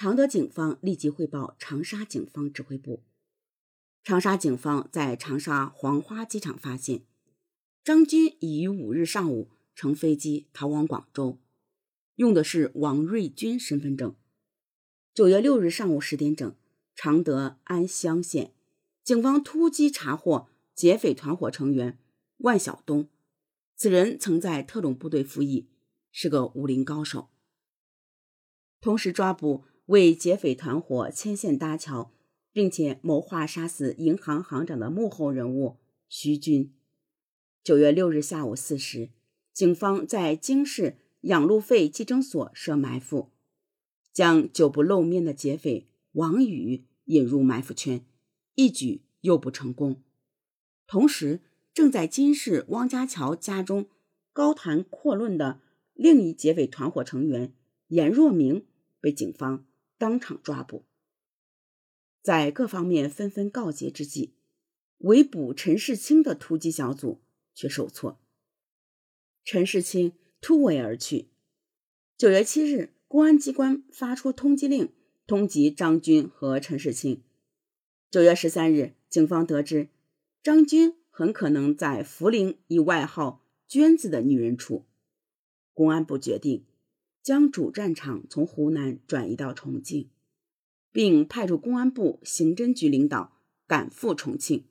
常德警方立即汇报长沙警方指挥部。长沙警方在长沙黄花机场发现，张军已于五日上午乘飞机逃往广州，用的是王瑞军身份证。九月六日上午十点整，常德安乡县警方突击查获劫匪团伙成员万晓东，此人曾在特种部队服役，是个武林高手。同时抓捕。为劫匪团伙牵线搭桥，并且谋划杀死银行行长的幕后人物徐军。九月六日下午四时，警方在京市养路费计征所设埋伏，将久不露面的劫匪王宇引入埋伏圈，一举诱捕成功。同时，正在金市汪家桥家中高谈阔论的另一劫匪团伙成员严若明被警方。当场抓捕，在各方面纷纷告捷之际，围捕陈世清的突击小组却受挫。陈世清突围而去。九月七日，公安机关发出通缉令，通缉张军和陈世清。九月十三日，警方得知张军很可能在涪陵以外号“娟子”的女人处，公安部决定。将主战场从湖南转移到重庆，并派出公安部刑侦局领导赶赴重庆，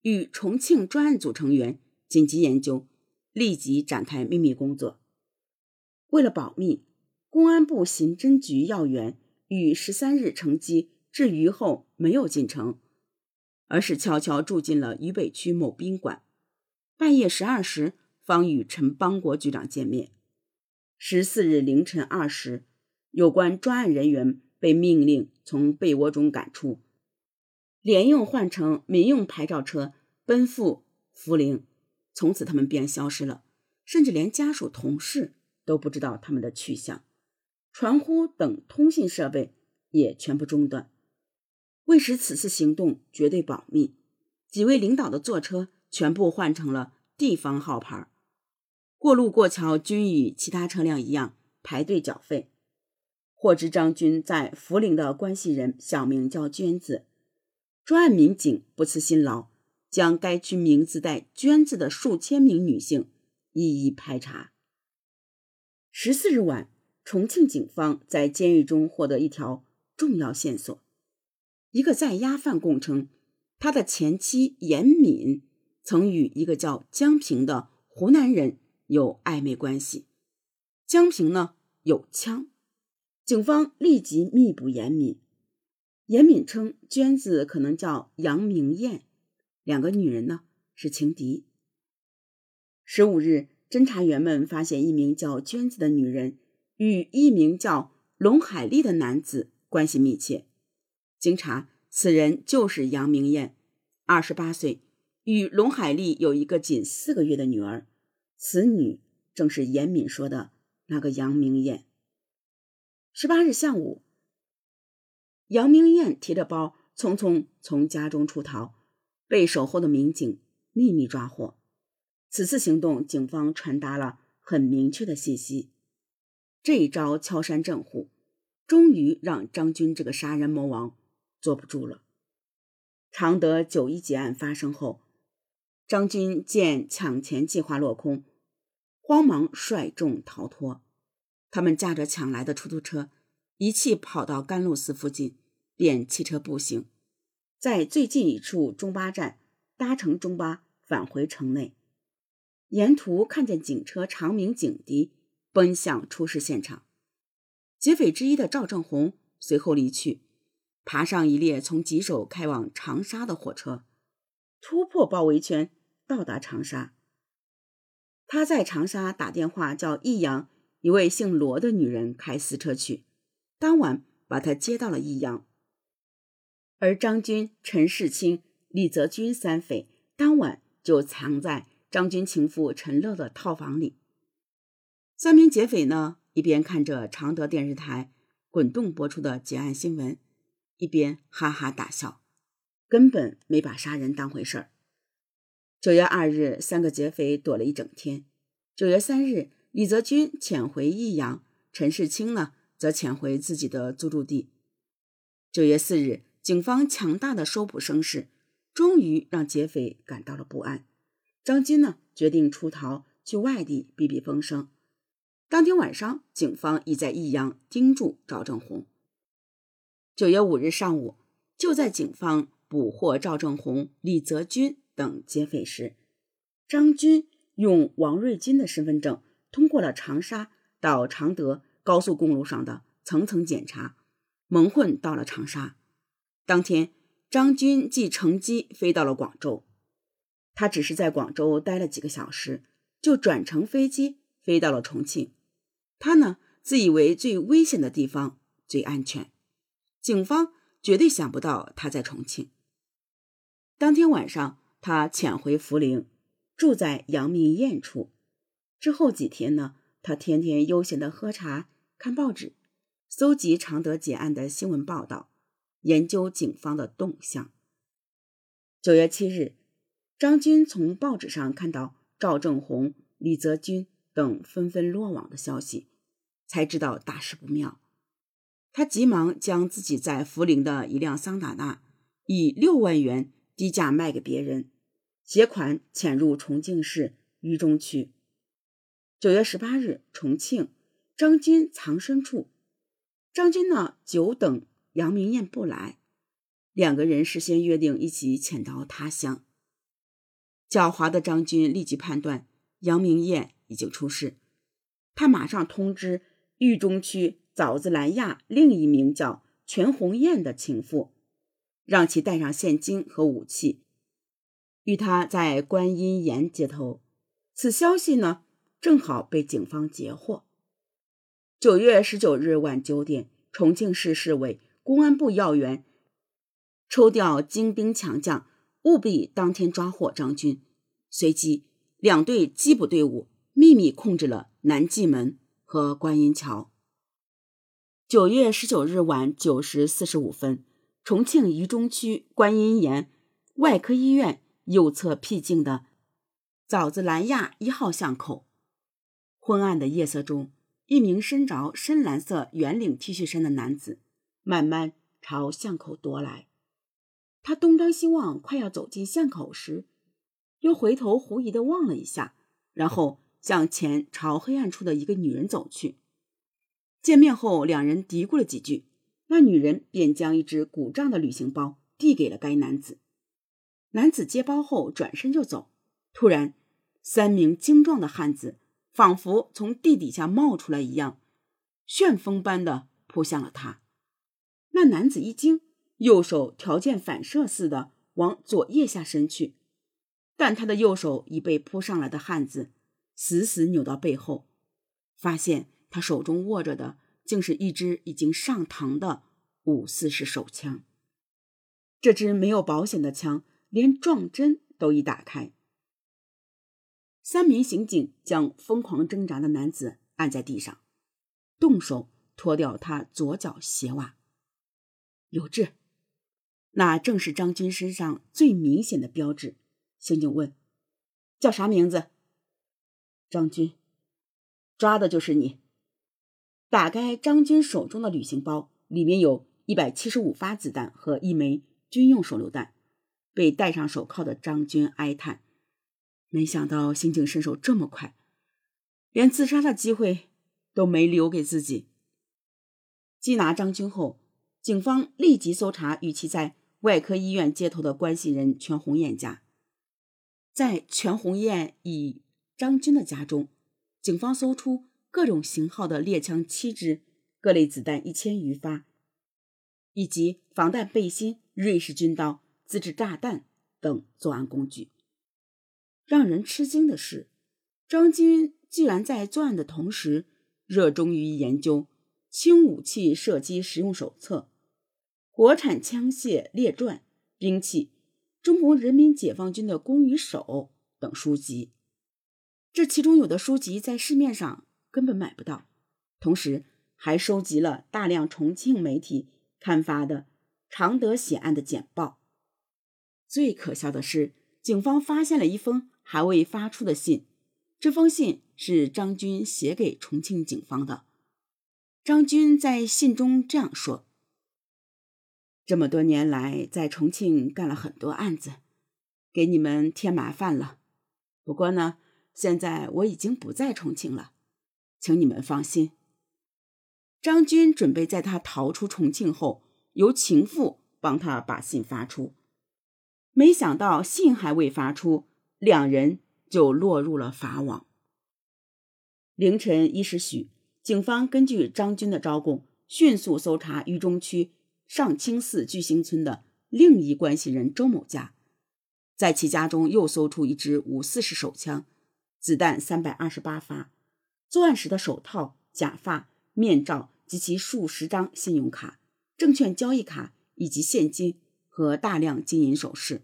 与重庆专案组成员紧急研究，立即展开秘密工作。为了保密，公安部刑侦局要员于十三日乘机至渝后没有进城，而是悄悄住进了渝北区某宾馆，半夜十二时方与陈邦国局长见面。十四日凌晨二时，有关专案人员被命令从被窝中赶出，连用换乘民用牌照车奔赴涪陵。从此，他们便消失了，甚至连家属、同事都不知道他们的去向，传呼等通信设备也全部中断。为使此次行动绝对保密，几位领导的坐车全部换成了地方号牌。过路过桥均与其他车辆一样排队缴费。获知张军在涪陵的关系人小名叫娟子，专案民警不辞辛劳，将该区名字带“娟”字的数千名女性一一排查。十四日晚，重庆警方在监狱中获得一条重要线索：一个在押犯供称，他的前妻严敏曾与一个叫江平的湖南人。有暧昧关系，江平呢有枪，警方立即密捕严敏。严敏称娟子可能叫杨明艳，两个女人呢是情敌。十五日，侦查员们发现一名叫娟子的女人与一名叫龙海丽的男子关系密切。经查，此人就是杨明艳，二十八岁，与龙海丽有一个仅四个月的女儿。此女正是严敏说的那个杨明艳。十八日下午，杨明艳提着包匆匆从家中出逃，被守候的民警秘密抓获。此次行动，警方传达了很明确的信息：这一招敲山震虎，终于让张军这个杀人魔王坐不住了。常德九一劫案发生后，张军见抢钱计划落空。慌忙率众逃脱，他们驾着抢来的出租车，一气跑到甘露寺附近，便弃车步行，在最近一处中巴站搭乘中巴返回城内。沿途看见警车长鸣警笛，奔向出事现场。劫匪之一的赵正红随后离去，爬上一列从吉首开往长沙的火车，突破包围圈，到达长沙。他在长沙打电话叫益阳一位姓罗的女人开私车去，当晚把他接到了益阳。而张军、陈世清、李泽军三匪当晚就藏在张军情妇陈乐的套房里。三名劫匪呢，一边看着常德电视台滚动播出的劫案新闻，一边哈哈大笑，根本没把杀人当回事儿。九月二日，三个劫匪躲了一整天。九月三日，李泽军潜回益阳，陈世清呢则潜回自己的租住地，九月四日，警方强大的搜捕声势，终于让劫匪感到了不安。张军呢，决定出逃去外地避避风声。当天晚上，警方已在益阳盯住赵正红。九月五日上午，就在警方捕获赵正红、李泽军等劫匪时，张军用王瑞军的身份证通过了长沙到常德高速公路上的层层检查，蒙混到了长沙。当天，张军即乘机飞到了广州。他只是在广州待了几个小时，就转乘飞机飞到了重庆。他呢，自以为最危险的地方最安全，警方绝对想不到他在重庆。当天晚上，他潜回涪陵，住在阳明堰处。之后几天呢，他天天悠闲的喝茶、看报纸，搜集常德劫案的新闻报道，研究警方的动向。九月七日，张军从报纸上看到赵正红、李泽军等纷纷落网的消息。才知道大事不妙，他急忙将自己在涪陵的一辆桑塔纳以六万元低价卖给别人，携款潜入重庆市渝中区。九月十八日，重庆张军藏身处，张军呢久等杨明艳不来，两个人事先约定一起潜逃他乡。狡猾的张军立即判断杨明艳已经出事，他马上通知。渝中区枣子兰亚另一名叫全红艳的情妇，让其带上现金和武器，与他在观音岩接头。此消息呢，正好被警方截获。九月十九日晚九点，重庆市市委公安部要员抽调精兵强将，务必当天抓获张军。随即，两队缉捕队伍秘密控制了南纪门。和观音桥。九月十九日晚九时四十五分，重庆渝中区观音岩外科医院右侧僻静的枣子兰亚一号巷口，昏暗的夜色中，一名身着深蓝色圆领 T 恤衫的男子慢慢朝巷口踱来。他东张西望，快要走进巷口时，又回头狐疑的望了一下，然后。向前朝黑暗处的一个女人走去。见面后，两人嘀咕了几句，那女人便将一只鼓胀的旅行包递给了该男子。男子接包后转身就走。突然，三名精壮的汉子仿佛从地底下冒出来一样，旋风般的扑向了他。那男子一惊，右手条件反射似的往左腋下伸去，但他的右手已被扑上来的汉子。死死扭到背后，发现他手中握着的竟是一支已经上膛的五四式手枪。这支没有保险的枪，连撞针都已打开。三名刑警将疯狂挣扎的男子按在地上，动手脱掉他左脚鞋袜。有痣，那正是张军身上最明显的标志。刑警问：“叫啥名字？”张军，抓的就是你。打开张军手中的旅行包，里面有一百七十五发子弹和一枚军用手榴弹。被戴上手铐的张军哀叹：“没想到刑警身手这么快，连自杀的机会都没留给自己。”缉拿张军后，警方立即搜查与其在外科医院接头的关系人全红艳家。在全红艳以张军的家中，警方搜出各种型号的猎枪七支，各类子弹一千余发，以及防弹背心、瑞士军刀、自制炸弹等作案工具。让人吃惊的是，张军居然在作案的同时，热衷于研究《轻武器射击实用手册》《国产枪械列传》《兵器》《中国人民解放军的攻与守》等书籍。这其中有的书籍在市面上根本买不到，同时还收集了大量重庆媒体刊发的常德血案的简报。最可笑的是，警方发现了一封还未发出的信，这封信是张军写给重庆警方的。张军在信中这样说：“这么多年来在重庆干了很多案子，给你们添麻烦了。不过呢，现在我已经不在重庆了，请你们放心。张军准备在他逃出重庆后，由情妇帮他把信发出，没想到信还未发出，两人就落入了法网。凌晨一时许，警方根据张军的招供，迅速搜查渝中区上清寺巨星村的另一关系人周某家，在其家中又搜出一支五四式手枪，子弹三百二十八发，作案时的手套、假发、面罩。及其数十张信用卡、证券交易卡以及现金和大量金银首饰。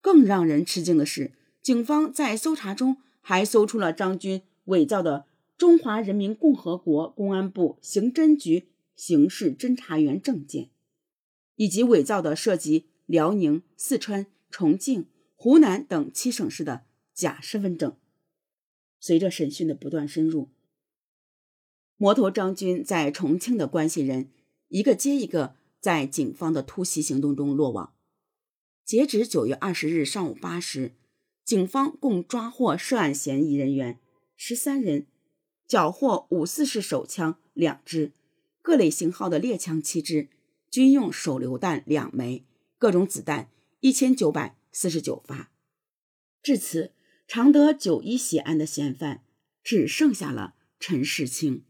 更让人吃惊的是，警方在搜查中还搜出了张军伪造的中华人民共和国公安部刑侦局刑事侦查员证件，以及伪造的涉及辽宁、四川、重庆、湖南等七省市的假身份证。随着审讯的不断深入。摩托张军在重庆的关系人一个接一个在警方的突袭行动中落网。截止九月二十日上午八时，警方共抓获涉案嫌疑人员十三人，缴获五四式手枪两支，各类型号的猎枪七支，军用手榴弹两枚，各种子弹一千九百四十九发。至此，常德九一血案的嫌犯只剩下了陈世清。